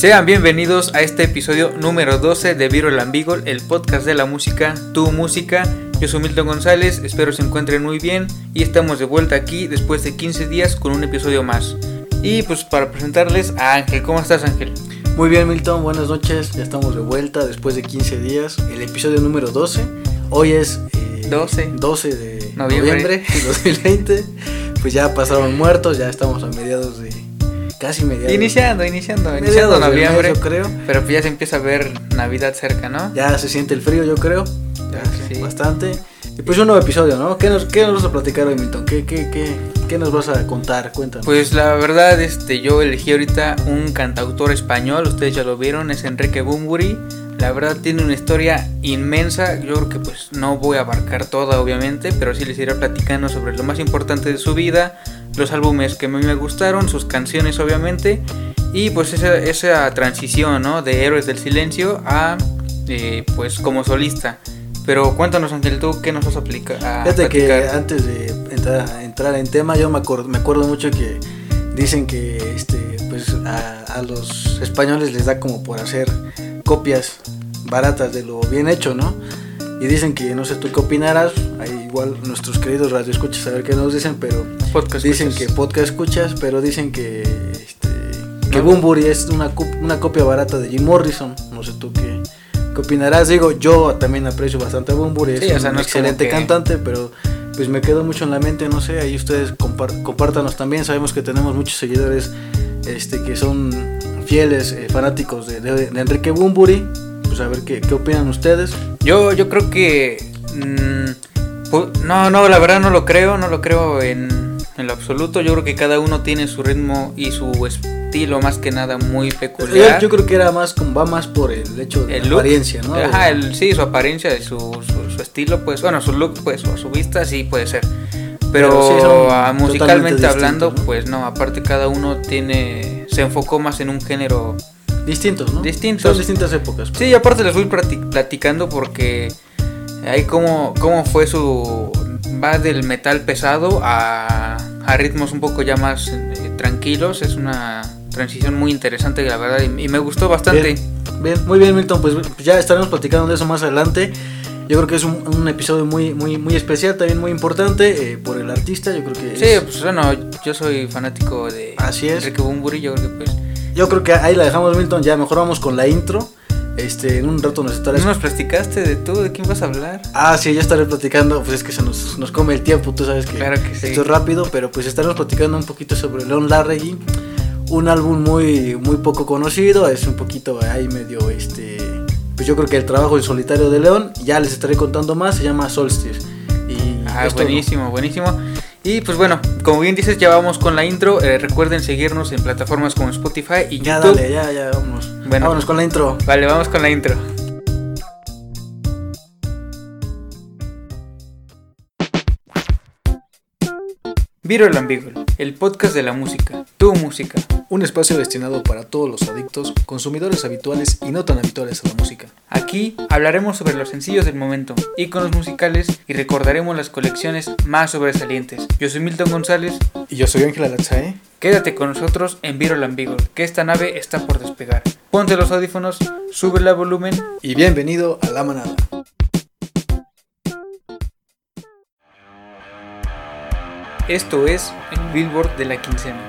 Sean bienvenidos a este episodio número 12 de Viro el Ambigol, el podcast de la música, tu música. Yo soy Milton González, espero se encuentren muy bien y estamos de vuelta aquí después de 15 días con un episodio más. Y pues para presentarles a Ángel, ¿cómo estás Ángel? Muy bien Milton, buenas noches, ya estamos de vuelta después de 15 días, el episodio número 12. Hoy es eh, 12. 12 de Noviembre. noviembre de 2020. Pues ya pasaron muertos, ya estamos a mediados de... Casi mediados. Iniciando, iniciando, mediados iniciando mes, noviembre. yo creo. Pero pues ya se empieza a ver Navidad cerca, ¿no? Ya se siente el frío, yo creo. Ya, Sí. Bastante. Y pues un nuevo episodio, ¿no? ¿Qué nos, qué nos vas a platicar hoy, Milton? ¿Qué, qué, qué, qué nos vas a contar? Cuéntanos. Pues la verdad, este, yo elegí ahorita un cantautor español, ustedes ya lo vieron, es Enrique Bumburi. La verdad tiene una historia inmensa, yo creo que pues no voy a abarcar toda obviamente, pero sí les iré platicando sobre lo más importante de su vida, los álbumes que a mí me gustaron, sus canciones obviamente, y pues esa, esa transición, ¿no? De Héroes del Silencio a eh, pues como solista. Pero cuéntanos Ángel, tú qué nos vas a aplicar. Fíjate que antes de entrar, entrar en tema, yo me acuerdo, me acuerdo mucho que dicen que este, pues a, a los españoles les da como por hacer copias baratas de lo bien hecho, ¿no? Y dicen que, no sé tú qué opinarás, ahí igual nuestros queridos radioescuchas a ver qué nos dicen, pero podcast dicen escuchas. que podcast escuchas, pero dicen que, este, que No. Bumburi es una, una copia barata de Jim Morrison, no sé tú qué, qué opinarás, digo, yo también aprecio bastante a Bumburi, es Sí, o un sea, no es como excelente que- cantante, pero pues me quedó mucho en la mente, no sé, ahí ustedes compar- compártanos también, sabemos que tenemos muchos seguidores este, que son fieles, eh, fanáticos de, de- de Enrique Bumburi, pues a ver qué, qué opinan ustedes. Yo, yo creo que. mm, pu- no, no, la verdad no lo creo, no lo creo en, en lo absoluto. Yo creo que cada uno tiene su ritmo y su estilo, más que nada, muy peculiar. yo creo que era más, va más por el hecho de el la apariencia, ¿no? Ajá, el, sí, su apariencia, su, su, su estilo, pues, bueno, su look, pues, o su vista, sí puede ser. Pero, Pero sí, son ah, musicalmente hablando, pues no, aparte cada uno tiene, se enfocó más en un género Distintos, ¿no? Distintos. Son distintas épocas. Sí, aparte les voy plati- platicando porque ahí cómo, cómo fue su... Va del metal pesado a, a ritmos un poco ya más eh, tranquilos. Es una transición muy interesante, la verdad, y, y me gustó bastante. Bien, bien, muy bien, Milton. Pues ya estaremos platicando de eso más adelante. Yo creo que es un, un episodio muy, muy, muy especial, también muy importante eh, por el artista. Yo creo que Sí, es- pues bueno, yo soy fanático de Así es. Enrique Bumburi, yo creo que pues... yo creo que ahí la dejamos, Milton. Ya mejor vamos con la intro. Este, en un rato nos estarás. ¿No nos platicaste de tú? ¿De quién vas a hablar? Ah, sí, ya estaré platicando. Pues es que se nos, nos come el tiempo. Tú sabes que, Claro que sí. esto es rápido, pero pues estaremos platicando un poquito sobre Leon Larregui. Un álbum muy, muy poco conocido. Es un poquito ahí medio este. Pues yo creo que el trabajo en solitario de León. Ya les estaré contando más. Se llama Solstice. Y Ah, buenísimo, buenísimo. Y pues bueno, como bien dices, ya vamos con la intro. Eh, recuerden seguirnos en plataformas como Spotify y Ya YouTube. dale, ya, ya. Bueno. Vámonos con la intro. Vale, vamos con la intro. Viro el Ambiguo, el podcast de la música, tu música. Un espacio destinado para todos los adictos, consumidores habituales y no tan habituales a la música. Aquí hablaremos sobre los sencillos del momento, íconos musicales y recordaremos las colecciones más sobresalientes. Yo soy Milton González, Y yo soy Ángela Latzae. quédate con nosotros en Viro el Ambiguo, que esta nave está por despegar. Ponte los audífonos, sube el volumen Y bienvenido a La Manada. Esto es el Billboard de la quincena.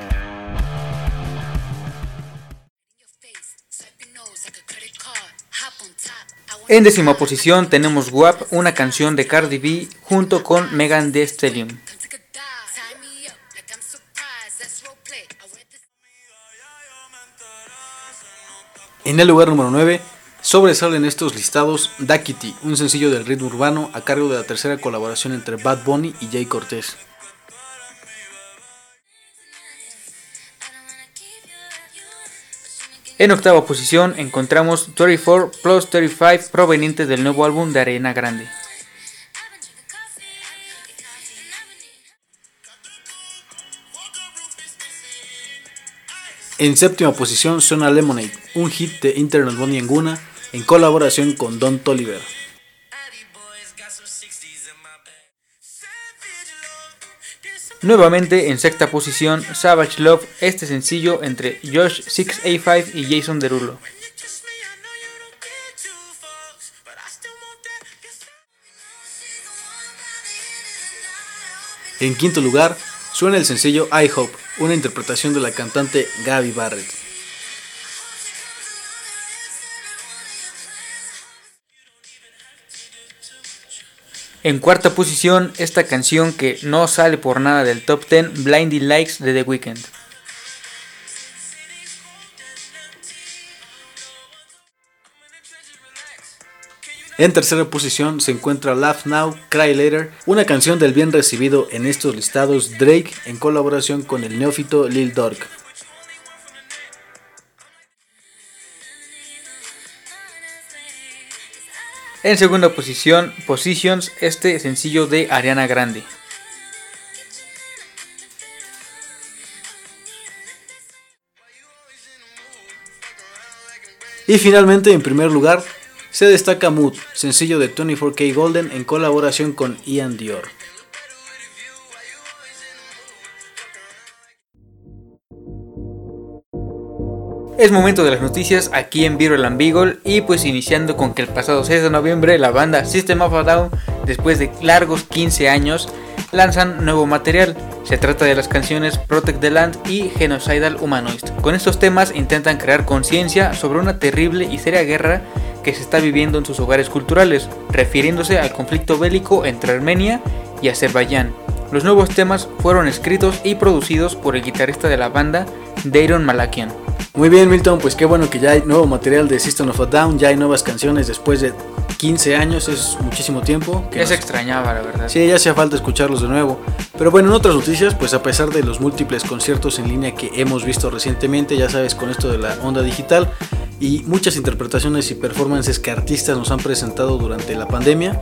En décima posición tenemos WAP, una canción de Cardi B junto con Megan Thee Stallion. En el lugar número 9 sobresalen estos listados Dakiti, un sencillo del ritmo urbano a cargo de la tercera colaboración entre Bad Bunny y Jay Cortés. En octava posición encontramos 34 plus 35 provenientes del nuevo álbum de Arena Grande. En séptima posición suena Lemonade, un hit de Internet Bunny Anguna en colaboración con Don Toliver. Nuevamente en sexta posición, Savage Love, este sencillo entre Josh 6A5 y Jason Derulo. En quinto lugar, suena el sencillo I Hope, una interpretación de la cantante Gaby Barrett. En cuarta posición, esta canción que no sale por nada del top 10, Blindy Likes de The Weeknd. En tercera posición se encuentra Laugh Now, Cry Later, una canción del bien recibido en estos listados Drake en colaboración con el neófito Lil Durk. En segunda posición, Positions, este sencillo de Ariana Grande. Y finalmente, en primer lugar, se destaca Mood, sencillo de 24K Golden en colaboración con Ian Dior. Es momento de las noticias aquí en Viral and Beagle y pues iniciando con que el pasado 6 de noviembre la banda System of a Down, después de largos 15 años, lanzan nuevo material. Se trata de las canciones Protect the Land y Genocidal Humanoid. Con estos temas intentan crear conciencia sobre una terrible y seria guerra que se está viviendo en sus hogares culturales, refiriéndose al conflicto bélico entre Armenia y Azerbaiyán. Los nuevos temas fueron escritos y producidos por el guitarrista de la banda, Dayron Malakian. Muy bien, Milton, pues qué bueno que ya hay nuevo material de System of a Down, ya hay nuevas canciones después de 15 años, es muchísimo tiempo. Que ya se extrañaba, la verdad. Sí, ya hacía falta escucharlos de nuevo. Pero bueno, en otras noticias, pues a pesar de los múltiples conciertos en línea que hemos visto recientemente, ya sabes, con esto de la onda digital y muchas interpretaciones y performances que artistas nos han presentado durante la pandemia,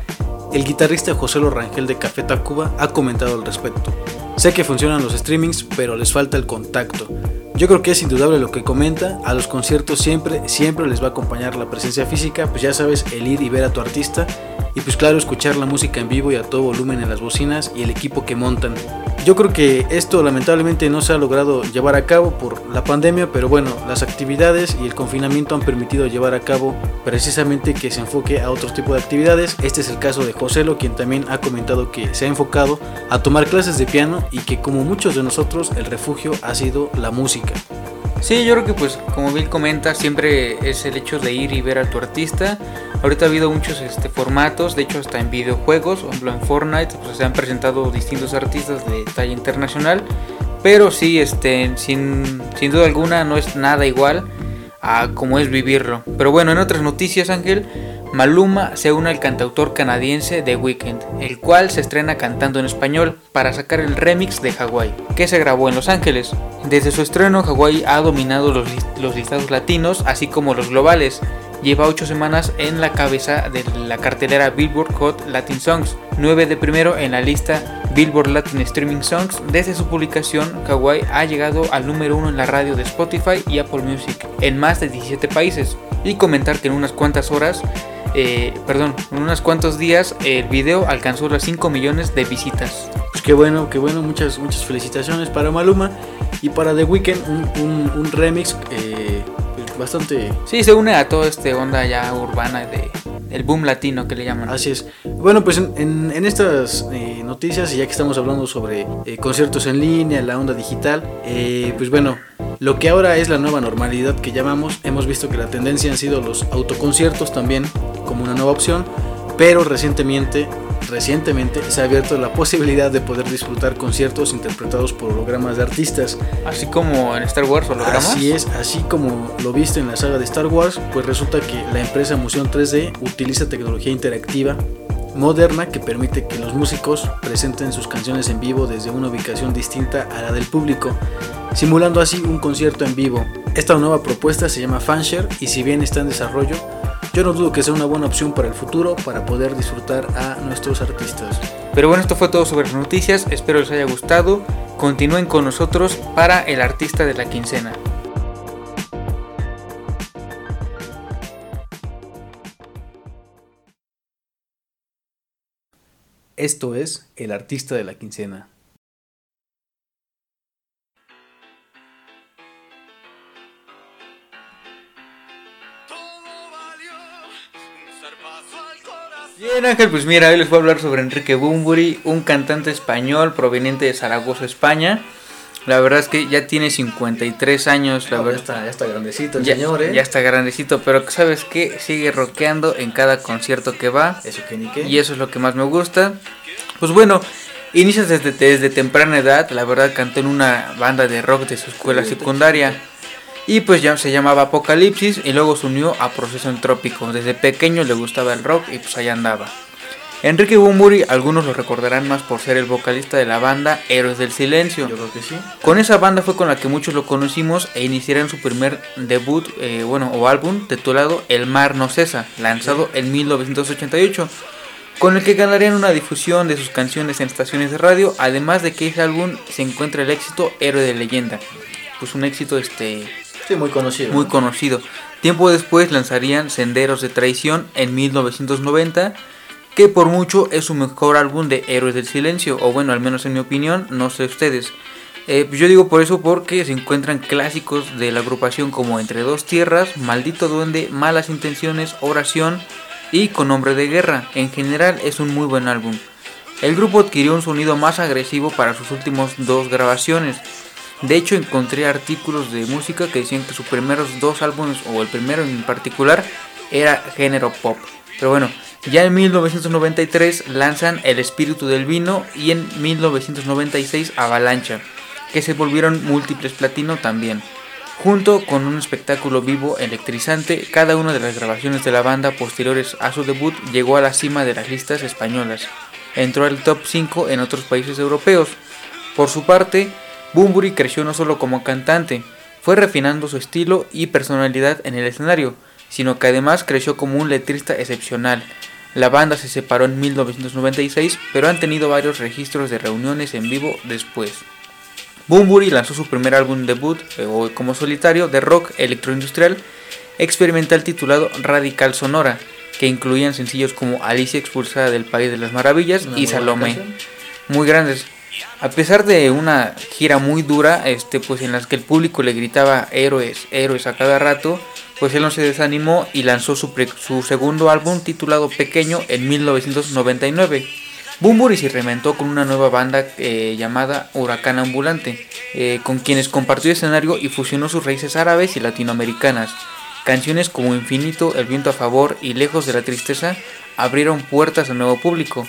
el guitarrista José Rangel de Café Tacuba ha comentado al respecto. Sé que funcionan los streamings, pero les falta el contacto. Yo creo que es indudable lo que comenta, a los conciertos siempre, siempre les va a acompañar la presencia física, pues ya sabes, el ir y ver a tu artista, y pues claro, escuchar la música en vivo y a todo volumen en las bocinas y el equipo que montan. Yo creo que esto lamentablemente no se ha logrado llevar a cabo por la pandemia, pero bueno, las actividades y el confinamiento han permitido llevar a cabo precisamente que se enfoque a otro tipo de actividades. Este es el caso de Joselo, quien también ha comentado que se ha enfocado a tomar clases de piano y que como muchos de nosotros el refugio ha sido la música. Sí, yo creo que pues como Bill comenta, siempre es el hecho de ir y ver a tu artista. Ahorita ha habido muchos este, formatos, de hecho hasta en videojuegos, por en Fortnite pues, se han presentado distintos artistas de talla internacional. Pero sí, este, sin, sin duda alguna no es nada igual a como es vivirlo. Pero bueno, en otras noticias Ángel, Maluma se une al cantautor canadiense The Weeknd, el cual se estrena cantando en español para sacar el remix de Hawaii, que se grabó en Los Ángeles. Desde su estreno, Hawaii ha dominado los, los listados latinos, así como los globales. Lleva 8 semanas en la cabeza de la cartelera Billboard Hot Latin Songs, 9 de primero en la lista Billboard Latin Streaming Songs. Desde su publicación, Hawaii ha llegado al número 1 en la radio de Spotify y Apple Music en más de 17 países. Y comentar que en unas cuantas horas eh, perdón, en unos cuantos días el video alcanzó las 5 millones de visitas. Pues qué bueno, qué bueno, muchas, muchas felicitaciones para Maluma y para The Weeknd, un, remix eh, bastante... Sí, se une a toda esta onda ya urbana de, el boom latino que le llaman. Así es. Bueno, pues en, estas eh, noticias, ya que estamos hablando sobre conciertos en línea, la onda digital, pues bueno, lo que ahora es la nueva normalidad que llamamos, hemos visto que la tendencia han sido los autoconciertos también como una nueva opción, pero recientemente, recientemente se ha abierto la posibilidad de poder disfrutar conciertos interpretados por hologramas de artistas. Así como en Star Wars, hologramas. Así es, así como lo viste en la saga de Star Wars, pues resulta que la empresa Motion 3D utiliza tecnología interactiva moderna que permite que los músicos presenten sus canciones en vivo desde una ubicación distinta a la del público, simulando así un concierto en vivo. Esta nueva propuesta se llama Fanshare y si bien está en desarrollo, yo no dudo que sea una buena opción para el futuro para poder disfrutar a nuestros artistas. Pero bueno, esto fue todo sobre las noticias, espero les haya gustado. Continúen con nosotros para el artista de la quincena. Esto es el artista de la quincena. Bien Ángel, pues mira, hoy les voy a hablar sobre Enrique Bumburi, un cantante español proveniente de Zaragoza, España. La verdad es que ya tiene 53 años, la No, verdad. Ya está, ya está grandecito el Ya, señor, ¿eh? ya está grandecito, pero ¿sabes qué? Sigue rockeando en cada concierto que va. Eso que ni qué. Y eso es lo que más me gusta. Pues bueno, inicia desde, desde temprana edad. La verdad cantó en una banda de rock de su escuela secundaria. Y pues ya se llamaba Apocalipsis y luego se unió a Proceso Entrópico. Desde pequeño le gustaba el rock y pues allá andaba. Enrique Bumburi, algunos lo recordarán más por ser el vocalista de la banda Héroes del Silencio. Yo creo que sí. Con esa banda fue con la que muchos lo conocimos e iniciaron su primer debut, eh, bueno, o álbum titulado El Mar No Cesa, lanzado en 1988, con el que ganarían una difusión de sus canciones en estaciones de radio, además de que ese álbum se encuentra el éxito Héroe de Leyenda, pues un éxito este Sí, muy conocido. muy ¿no? conocido. Tiempo después lanzarían Senderos de Traición en 1990, que por mucho es su mejor álbum de Héroes del Silencio, o bueno, al menos en mi opinión, no sé ustedes. Eh, yo digo por eso porque se encuentran clásicos de la agrupación como Entre dos tierras, Maldito Duende, Malas Intenciones, Oración y Con Nombre de Guerra. En general es un muy buen álbum. El grupo adquirió un sonido más agresivo para sus últimos dos grabaciones. De hecho, encontré artículos de música que decían que sus primeros dos álbumes, o el primero en particular, era género pop. Pero bueno, ya en 1993 lanzan El Espíritu del Vino y en 1996 Avalancha, que se volvieron múltiples platino también. Junto con un espectáculo vivo electrizante, cada una de las grabaciones de la banda posteriores a su debut llegó a la cima de las listas españolas. Entró al top 5 en otros países europeos. Por su parte, Bumburi creció no solo como cantante, fue refinando su estilo y personalidad en el escenario, sino que además creció como un letrista excepcional. La banda se separó en 1996, pero han tenido varios registros de reuniones en vivo después. Bumburi lanzó su primer álbum debut eh, o como solitario de rock electroindustrial experimental titulado Radical Sonora, que incluían sencillos como Alicia expulsada del País de las Maravillas Una y Salomé canción. muy grandes. A pesar de una gira muy dura, este, pues en las que el público le gritaba héroes, héroes a cada rato, pues él no se desanimó y lanzó su, su segundo álbum titulado Pequeño en 1999. Bumburi se reinventó con una nueva banda eh, llamada Huracán Ambulante, eh, con quienes compartió escenario y fusionó sus raíces árabes y latinoamericanas. Canciones como Infinito, El viento a favor y Lejos de la tristeza abrieron puertas al nuevo público,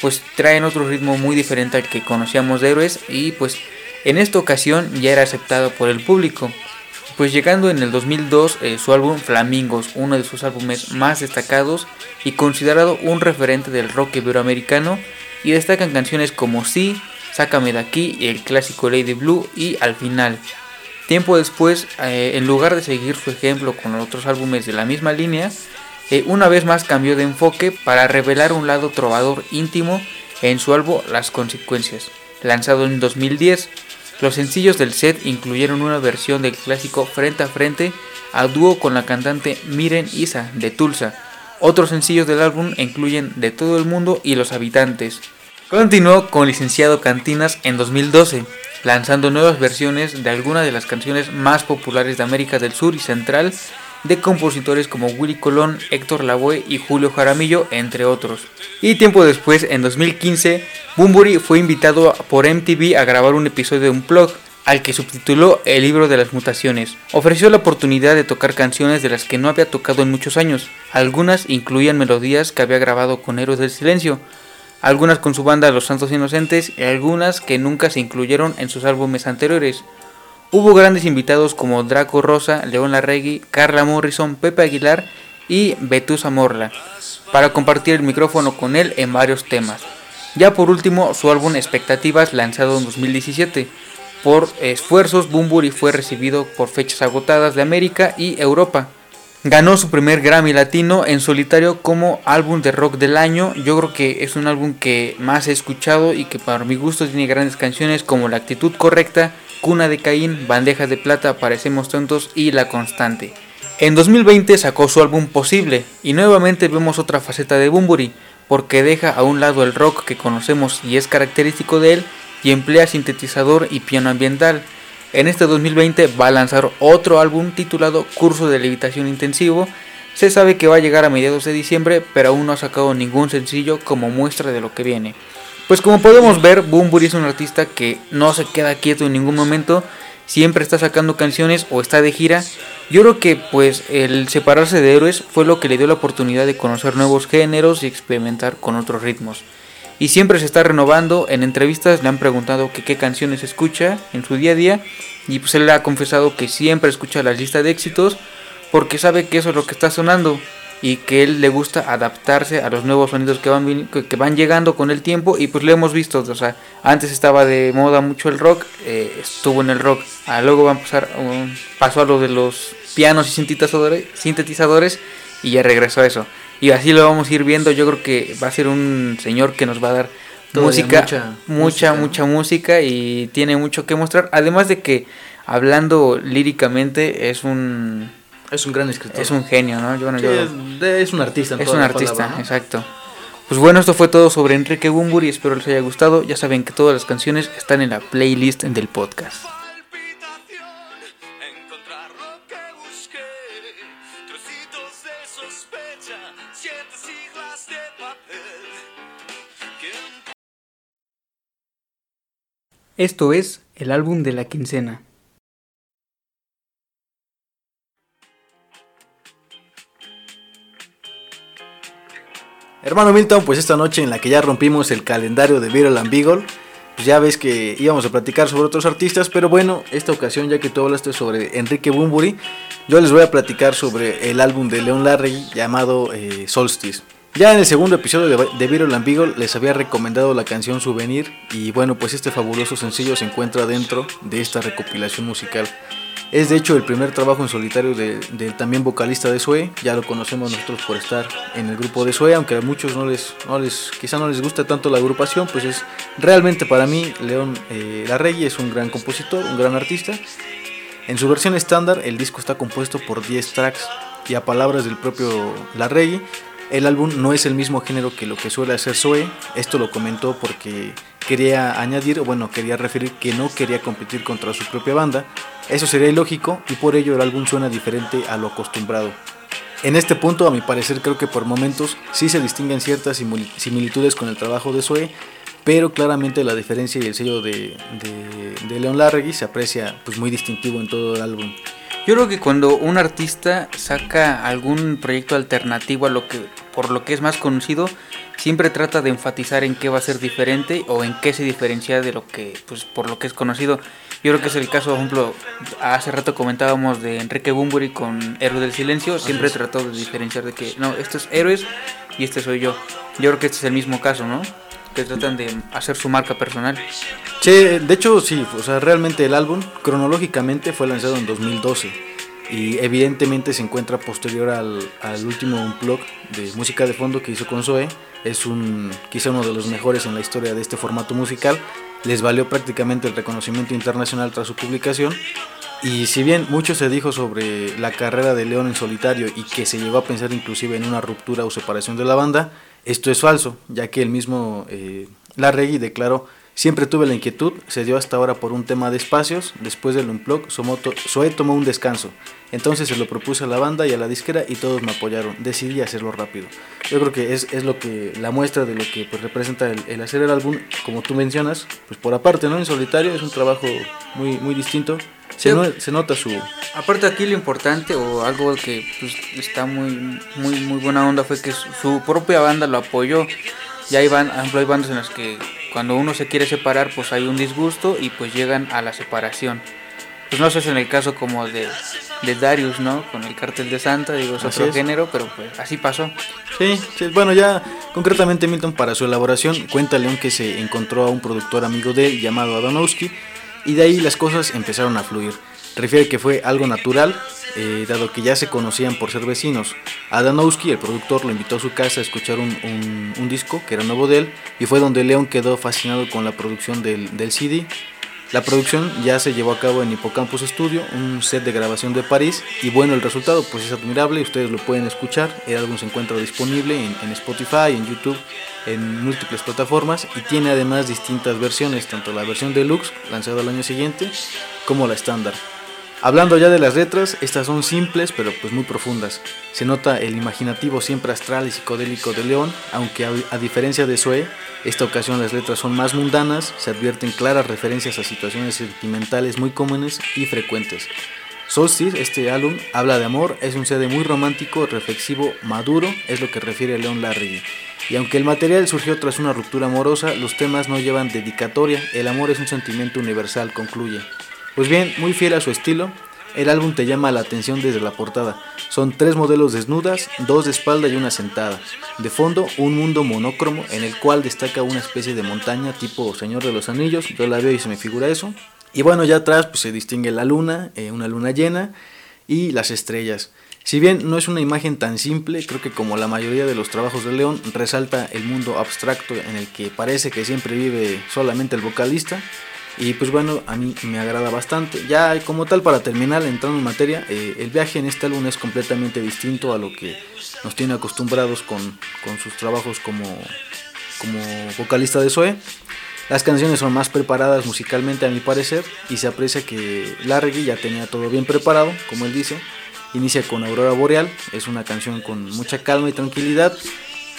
pues traen otro ritmo muy diferente al que conocíamos de Héroes y pues en esta ocasión ya era aceptado por el público. Pues llegando en el 2002 eh, su álbum Flamingos, uno de sus álbumes más destacados y considerado un referente del rock iberoamericano y destacan canciones como Sí, Sácame de aquí, el clásico Lady Blue y Al final. Tiempo después, eh, en lugar de seguir su ejemplo con otros álbumes de la misma línea, eh, una vez más cambió de enfoque para revelar un lado trovador íntimo en su álbum Las Consecuencias, lanzado en 2010. Los sencillos del set incluyeron una versión del clásico Frente a Frente a dúo con la cantante Miren Isa de Tulsa. Otros sencillos del álbum incluyen De todo el mundo y Los habitantes. Continuó con Licenciado Cantinas en 2012, lanzando nuevas versiones de algunas de las canciones más populares de América del Sur y Central de compositores como Willy Colón, Héctor Lavoe y Julio Jaramillo, entre otros. Y tiempo después, en 2015, Bumburi fue invitado por MTV a grabar un episodio de un blog al que subtituló El libro de las mutaciones. Ofreció la oportunidad de tocar canciones de las que no había tocado en muchos años. Algunas incluían melodías que había grabado con Héroes del Silencio, algunas con su banda Los Santos Inocentes y algunas que nunca se incluyeron en sus álbumes anteriores. Hubo grandes invitados como Draco Rosa, León Larregui, Carla Morrison, Pepe Aguilar y Betusa Morla para compartir el micrófono con él en varios temas. Ya por último, su álbum Expectativas, lanzado en 2017. Por esfuerzos, Bumburi fue recibido por fechas agotadas de América y Europa. Ganó su primer Grammy Latino en solitario como álbum de rock del año. Yo creo que es un álbum que más he escuchado y que para mi gusto tiene grandes canciones como La actitud correcta, Cuna de Caín, Bandejas de Plata, Parecemos tontos y La constante. En 2020 sacó su álbum Posible y nuevamente vemos otra faceta de Bumburi porque deja a un lado el rock que conocemos y es característico de él y emplea sintetizador y piano ambiental. En este 2020 va a lanzar otro álbum titulado Curso de Levitación Intensivo, Se sabe que va a llegar a mediados de diciembre, pero aún no ha sacado ningún sencillo como muestra de lo que viene. Pues como podemos ver, Bumburi es un artista que no se queda quieto en ningún momento, siempre está sacando canciones o está de gira. Yo creo que pues el separarse de héroes fue lo que le dio la oportunidad de conocer nuevos géneros y experimentar con otros ritmos. Y siempre se está renovando, en entrevistas le han preguntado qué canciones escucha en su día a día y pues él le ha confesado que siempre escucha la lista de éxitos porque sabe que eso es lo que está sonando y que él le gusta adaptarse a los nuevos sonidos que van, que van llegando con el tiempo y pues lo hemos visto, o sea, antes estaba de moda mucho el rock, eh, estuvo en el rock, ah, luego va a pasar, um, pasó a lo de los pianos y sintetizadores, sintetizadores y ya regresó a eso. Y así lo vamos a ir viendo, yo creo que va a ser un señor que nos va a dar música, mucha, mucha, mucha música y tiene mucho que mostrar, además de que hablando líricamente es un es un gran escritor. Es un genio, ¿no? Yo, es, un artista. es un artista, exacto. Pues bueno, esto fue todo sobre Enrique Bumburi. Espero les haya gustado. Ya saben que todas las canciones están en la playlist del podcast. Esto es el álbum de la quincena. Hermano Milton, pues esta noche en la que ya rompimos el calendario de Viral and Beagle, pues ya ves que íbamos a platicar sobre otros artistas, pero bueno, esta ocasión ya que tú hablaste sobre Enrique Bumburi, yo les voy a platicar sobre el álbum de Leon Larry llamado eh, Solstice. Ya en el segundo episodio de, de Viral and Beagle les había recomendado la canción Souvenir y bueno, pues este fabuloso sencillo se encuentra dentro de esta recopilación musical. Es de hecho el primer trabajo en solitario del también vocalista de Sue. Ya lo conocemos nosotros por estar en el grupo de Sue, aunque a muchos no les, no les, quizá no les gusta tanto la agrupación, pues es realmente para mí León eh, Larregui es un gran compositor, un gran artista. En su versión estándar el disco está compuesto por 10 tracks y a palabras del propio Larregui, el álbum no es el mismo género que lo que suele hacer Sue. Esto lo comentó porque quería añadir, o bueno, quería referir que no quería competir contra su propia banda, eso sería ilógico y por ello el álbum suena diferente a lo acostumbrado. En este punto, a mi parecer, creo que por momentos sí se distinguen ciertas similitudes con el trabajo de Zoe, pero claramente la diferencia y el sello de, de, Leon Larregui se aprecia pues, muy distintivo en todo el álbum. Yo creo que cuando un artista saca algún proyecto alternativo a lo que por lo que es más conocido, siempre trata de enfatizar en qué va a ser diferente o en qué se diferencia de lo que pues por lo que es conocido. Yo creo que es el caso, por ejemplo, hace rato comentábamos de Enrique Bumburi con Héroe del Silencio, siempre trató de diferenciar de que, no, esto es Héroes y este soy yo. Yo creo que este es el mismo caso, ¿no? Que tratan de hacer su marca personal. Sí, de hecho sí, o sea, realmente el álbum cronológicamente fue lanzado en 2012 y evidentemente se encuentra posterior al, al último blog de música de fondo que hizo con Zoe. Es un, quizá uno de los mejores en la historia de este formato musical les valió prácticamente el reconocimiento internacional tras su publicación. Y si bien mucho se dijo sobre la carrera de León en solitario y que se llegó a pensar inclusive en una ruptura o separación de la banda, esto es falso, ya que el mismo eh, Larregui declaró Siempre tuve la inquietud, se dio hasta ahora por un tema de espacios, después del unplug, Zoe tomó un descanso, entonces se lo propuse a la banda y a la disquera y todos me apoyaron, decidí hacerlo rápido. Yo creo que es, es lo que la muestra de lo que pues, representa el, hacer el álbum, como tú mencionas, pues por aparte, ¿no? En solitario es un trabajo muy, muy distinto, se, se, nota su... Aparte aquí lo importante o algo que pues, está muy, muy, muy buena onda fue que su, propia banda lo apoyó. Ya hay, van, hay bandas en las que cuando uno se quiere separar, pues hay un disgusto y pues llegan a la separación. Pues no sé si en el caso como de, de Darius, ¿no? Con el cartel de Santa, digo, es otro género, pero pues así pasó. Sí, sí, bueno, ya concretamente Milton para su elaboración cuenta León que se encontró a un productor amigo de él llamado Adonowski y de ahí las cosas empezaron a fluir. Refiere que fue algo natural, eh, dado que ya se conocían por ser vecinos. Adanowski, el productor, lo invitó a su casa a escuchar un, un, disco que era nuevo de él y fue donde León quedó fascinado con la producción del, del, CD. La producción ya se llevó a cabo en Hippocampus Studio, un set de grabación de París y bueno, el resultado pues es admirable, ustedes lo pueden escuchar, el álbum se encuentra disponible en, Spotify, en YouTube, en múltiples plataformas y tiene además distintas versiones, tanto la versión deluxe lanzada al año siguiente como la estándar. Hablando ya de las letras, estas son simples pero pues muy profundas. Se nota el imaginativo siempre astral y psicodélico de León, aunque a, diferencia de Zoe, esta ocasión las letras son más mundanas, se advierten claras referencias a situaciones sentimentales muy comunes y frecuentes. Solstice, este álbum, habla de amor, es un CD muy romántico, reflexivo, maduro, es lo que refiere a León Larregui. Y aunque el material surgió tras una ruptura amorosa, los temas no llevan dedicatoria, el amor es un sentimiento universal, concluye. Pues bien, muy fiel a su estilo, el álbum te llama la atención desde la portada. Son tres modelos desnudas, dos de espalda y una sentada. De fondo, un mundo monócromo en el cual destaca una especie de montaña tipo Señor de los Anillos. Yo la veo y se me figura eso. Y bueno, ya atrás pues, se distingue la luna, eh, una luna llena y las estrellas. Si bien no es una imagen tan simple, creo que como la mayoría de los trabajos de León, resalta el mundo abstracto en el que parece que siempre vive solamente el vocalista. Y pues bueno, a mí me agrada bastante. Ya como tal, para terminar, entrando en materia, eh, el viaje en este álbum es completamente distinto a lo que nos tiene acostumbrados con, con sus trabajos como, como vocalista de Zoe. Las canciones son más preparadas musicalmente a mi parecer y se aprecia que Larry ya tenía todo bien preparado, como él dice. Inicia con Aurora Boreal, es una canción con mucha calma y tranquilidad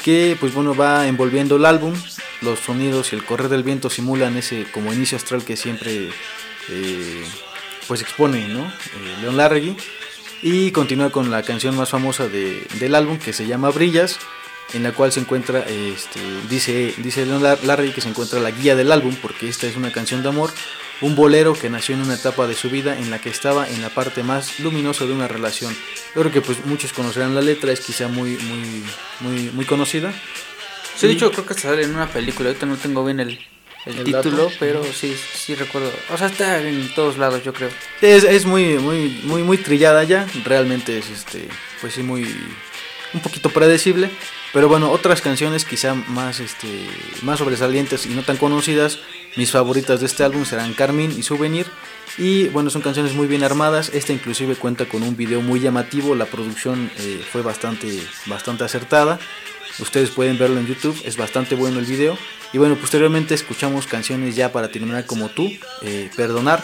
que pues bueno va envolviendo el álbum. Los sonidos y el correr del viento simulan ese como inicio astral que siempre eh, pues expone ¿no? Eh, Leon Larregui. Y continúa con la canción más famosa del álbum que se llama Brillas en la cual se encuentra, este, dice, dice Larry que se encuentra la guía del álbum, porque esta es una canción de amor, un bolero que nació en una etapa de su vida en la que estaba en la parte más luminosa de una relación. Yo creo que pues muchos conocerán la letra, es quizá muy, muy, muy, muy conocida. Sí, de hecho creo que sale en una película, ahorita no tengo bien el, el, título, pero sí, sí recuerdo. O sea, está en todos lados, yo creo. Es, es muy, muy, muy, muy trillada ya. Realmente es este, pues sí, muy, un poquito predecible. Pero bueno, otras canciones quizá más, este, más sobresalientes y no tan conocidas, mis favoritas de este álbum serán Carmine y Souvenir. Y bueno, son canciones muy bien armadas. Esta inclusive cuenta con un video muy llamativo. La producción eh, fue bastante, bastante acertada. Ustedes pueden verlo en YouTube, es bastante bueno el video. Y bueno, posteriormente escuchamos canciones ya para terminar como tú, eh, Perdonar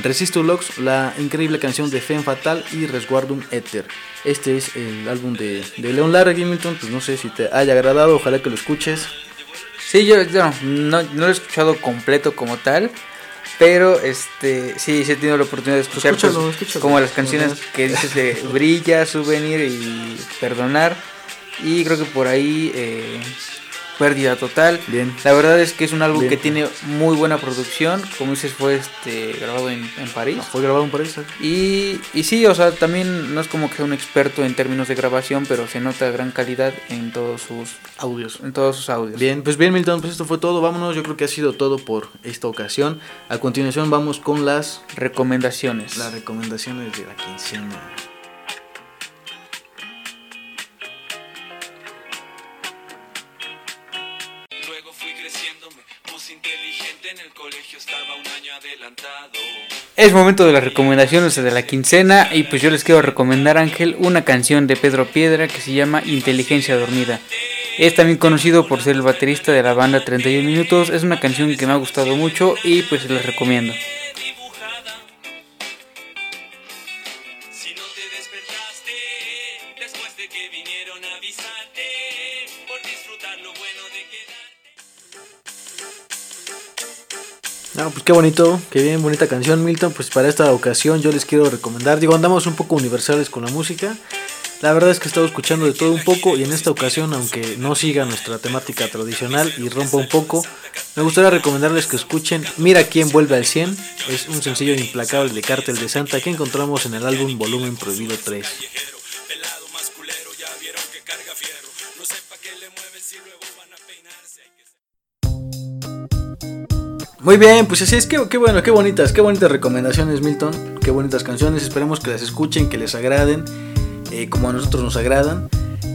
Resisto Lux, la increíble canción de Femme Fatal y Resguardum Ether. Este es el álbum de, de Leon Lara Gimilton, pues no sé si te haya agradado, ojalá que lo escuches. Sí, yo, no, no, lo he escuchado completo como tal, pero este sí, sí he tenido la oportunidad de escuchar pues, como las canciones que dices de Brilla, Souvenir y Perdonar. Y creo que por ahí eh, pérdida total. Bien. La verdad es que es un álbum que tiene muy buena producción. Como dices, fue este grabado en, París. fue grabado en París. Y, y sí, o sea, también no es como que sea un experto en términos de grabación, pero se nota gran calidad en todos sus audios. En todos sus audios. Bien, pues bien, Milton, pues esto fue todo. Vámonos, yo creo que ha sido todo por esta ocasión. A continuación vamos con las recomendaciones. Las recomendaciones de la quincena. Es momento de las recomendaciones de la quincena y pues yo les quiero recomendar Ángel una canción de Pedro Piedra que se llama Inteligencia Dormida. Es también conocido por ser el baterista de la banda 31 Minutos, es una canción que me ha gustado mucho y pues las recomiendo. Pues qué bonito, qué bien, bonita canción, Milton. Pues para esta ocasión yo les quiero recomendar, digo, andamos un poco universales con la música. La verdad es que he estado escuchando de todo un poco y en esta ocasión, aunque no siga nuestra temática tradicional y rompa un poco, me gustaría recomendarles que escuchen Mira quién vuelve al 100. Es un sencillo implacable de Cártel de Santa que encontramos en el álbum Volumen Prohibido 3. Muy bien, pues así es que qué bueno, qué bonitas, qué bonitas recomendaciones, Milton. Qué bonitas canciones. Esperemos que las escuchen, que les agraden, eh, como a nosotros nos agradan.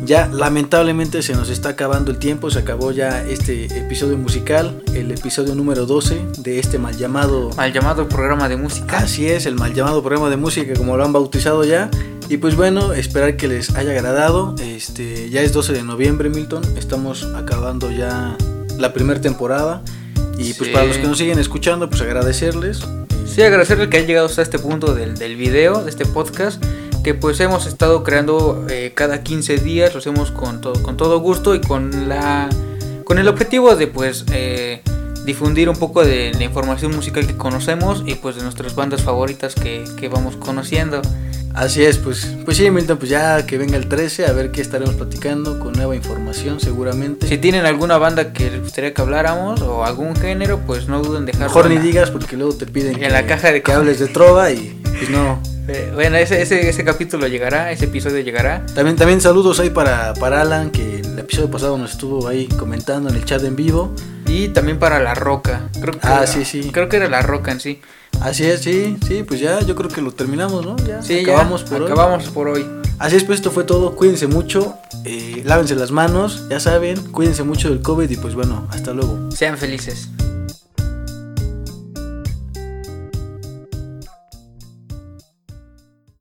Ya lamentablemente se nos está acabando el tiempo, se acabó ya este episodio musical, el episodio número 12 de este mal llamado... Mal llamado programa de música. Así es, el mal llamado programa de música como lo han bautizado ya. Y pues bueno, esperar que les haya agradado. Este, ya es 12 de noviembre, Milton, estamos acabando ya la primera temporada. Y pues para los que nos siguen escuchando, pues agradecerles. Sí, agradecerle que hayan llegado hasta este punto del, del video, de este podcast, que pues hemos estado creando eh, cada 15 días, lo hacemos con todo, con todo gusto y con la con el objetivo de pues eh, difundir un poco de la información musical que conocemos y pues de nuestras bandas favoritas que, que vamos conociendo. Así es, pues, pues sí, Milton, pues ya que venga el 13, a ver qué estaremos platicando con nueva información seguramente. Si tienen alguna banda que les gustaría que habláramos o algún género, pues no duden en dejarlo. Mejor ni la- digas porque luego te piden En que, la caja de que hables de trova y pues no. Eh, bueno, ese, ese, ese capítulo llegará, ese episodio llegará. También, también saludos ahí para, para Alan, que el episodio pasado nos estuvo ahí comentando en el chat en vivo. Y también para La Roca. Creo que Ah, era- sí, sí. Creo que era La Roca en sí. Así es, sí, sí, pues ya, yo creo que lo terminamos, ¿no? Ya Sí, acabamos ya, por hoy. acabamos por hoy. Así es, pues esto fue todo. Cuídense mucho, eh, lávense las manos, ya saben, cuídense mucho del COVID y pues bueno, hasta luego. Sean felices.